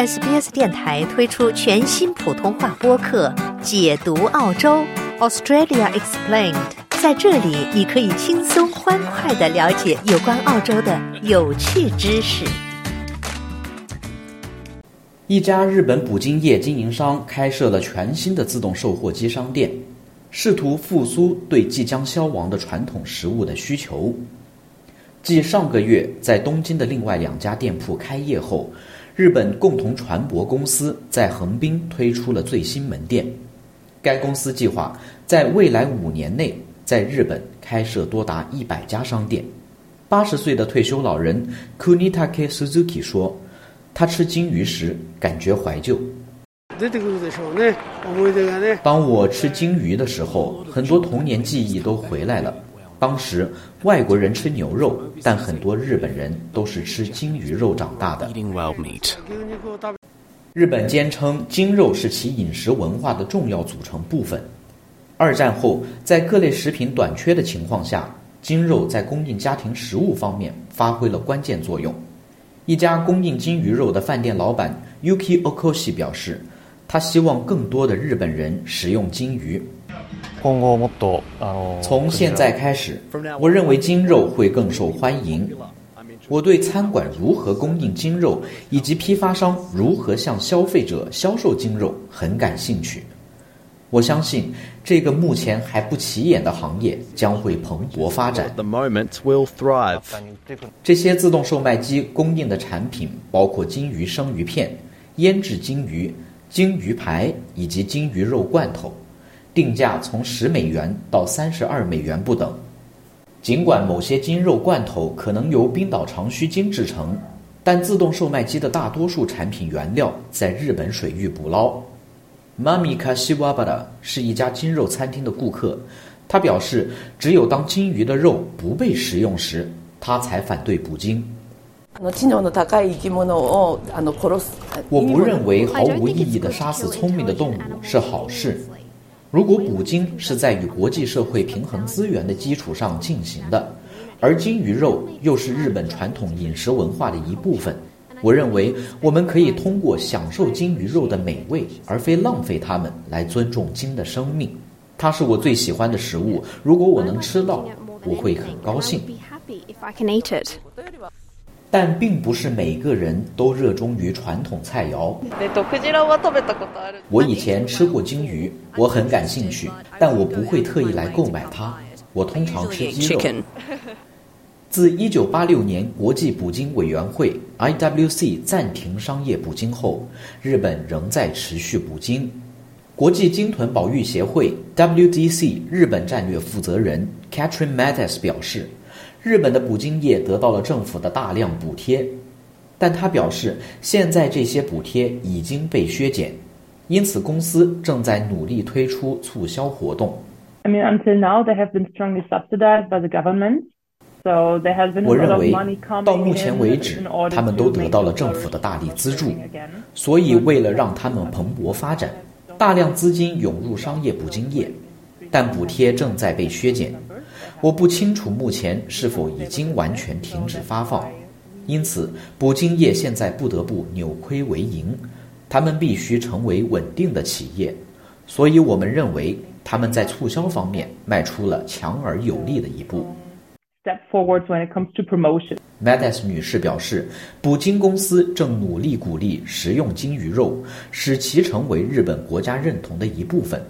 SBS 电台推出全新普通话播客《解读澳洲 Australia Explained》。在这里，你可以轻松欢快的了解有关澳洲的有趣知识。一家日本捕鲸业经营商开设了全新的自动售货机商店，试图复苏对即将消亡的传统食物的需求。继上个月在东京的另外两家店铺开业后，日本共同船舶公司在横滨推出了最新门店。该公司计划在未来五年内在日本开设多达一百家商店。八十岁的退休老人 Kunitake Suzuki 说：“他吃金鱼时感觉怀旧。当我吃金鱼的时候，很多童年记忆都回来了。”当时外国人吃牛肉，但很多日本人都是吃鲸鱼肉长大的。日本坚称鲸肉是其饮食文化的重要组成部分。二战后，在各类食品短缺的情况下，鲸肉在供应家庭食物方面发挥了关键作用。一家供应鲸鱼肉的饭店老板 Yuki Okoshi 表示，他希望更多的日本人食用鲸鱼。从现在开始，我认为精肉会更受欢迎。我对餐馆如何供应精肉，以及批发商如何向消费者销售精肉很感兴趣。我相信这个目前还不起眼的行业将会蓬勃发展。这些自动售卖机供应的产品包括金鱼生鱼片、腌制金鱼、金鱼排以及金鱼肉罐头。定价从十美元到三十二美元不等。尽管某些鲸肉罐头可能由冰岛长须鲸制成，但自动售卖机的大多数产品原料在日本水域捕捞。Mamika Shiwabara 是一家鲸肉餐厅的顾客，他表示，只有当鲸鱼的肉不被食用时，他才反对捕鲸。我不认为毫无意义的杀死聪明的动物是好事。如果捕鲸是在与国际社会平衡资源的基础上进行的，而鲸鱼肉又是日本传统饮食文化的一部分，我认为我们可以通过享受鲸鱼肉的美味，而非浪费它们，来尊重鲸的生命。它是我最喜欢的食物，如果我能吃到，我会很高兴。但并不是每个人都热衷于传统菜肴。我以前吃过鲸鱼，我很感兴趣，但我不会特意来购买它。我通常吃鸡肉。自1986年国际捕鲸委员会 （IWC） 暂停商业捕鲸后，日本仍在持续捕鲸。国际鲸豚保育协会 （WDC） 日本战略负责人 Catherine Mattis 表示。日本的捕鲸业得到了政府的大量补贴，但他表示，现在这些补贴已经被削减，因此公司正在努力推出促销活动。I mean, until now they have been strongly subsidized by the government, of money coming 到目前为止，他们都得到了政府的大力资助，所以为了让他们蓬勃发展，大量资金涌入商业捕鲸业，但补贴正在被削减。我不清楚目前是否已经完全停止发放，因此捕鲸业现在不得不扭亏为盈，他们必须成为稳定的企业，所以我们认为他们在促销方面迈出了强而有力的一步。Step forward when it comes to promotion. Madas 女士表示，捕鲸公司正努力鼓励食用鲸鱼肉，使其成为日本国家认同的一部分。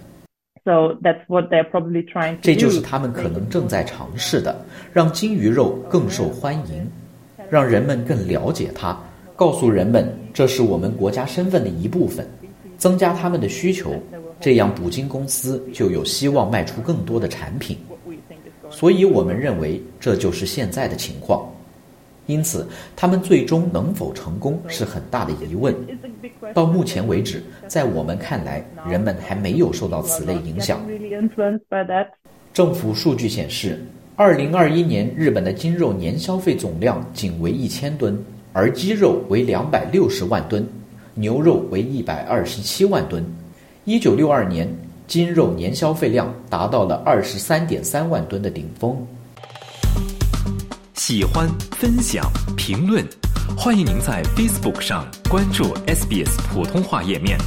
So that's what they're probably trying to 这就是他们可能正在尝试的，让金鱼肉更受欢迎，让人们更了解它，告诉人们这是我们国家身份的一部分，增加他们的需求，这样捕鲸公司就有希望卖出更多的产品。所以我们认为这就是现在的情况。因此，他们最终能否成功是很大的疑问。到目前为止，在我们看来，人们还没有受到此类影响。政府数据显示，二零二一年日本的精肉年消费总量仅为一千吨，而鸡肉为两百六十万吨，牛肉为一百二十七万吨。一九六二年，精肉年消费量达到了二十三点三万吨的顶峰。喜欢、分享、评论，欢迎您在 Facebook 上关注 SBS 普通话页面。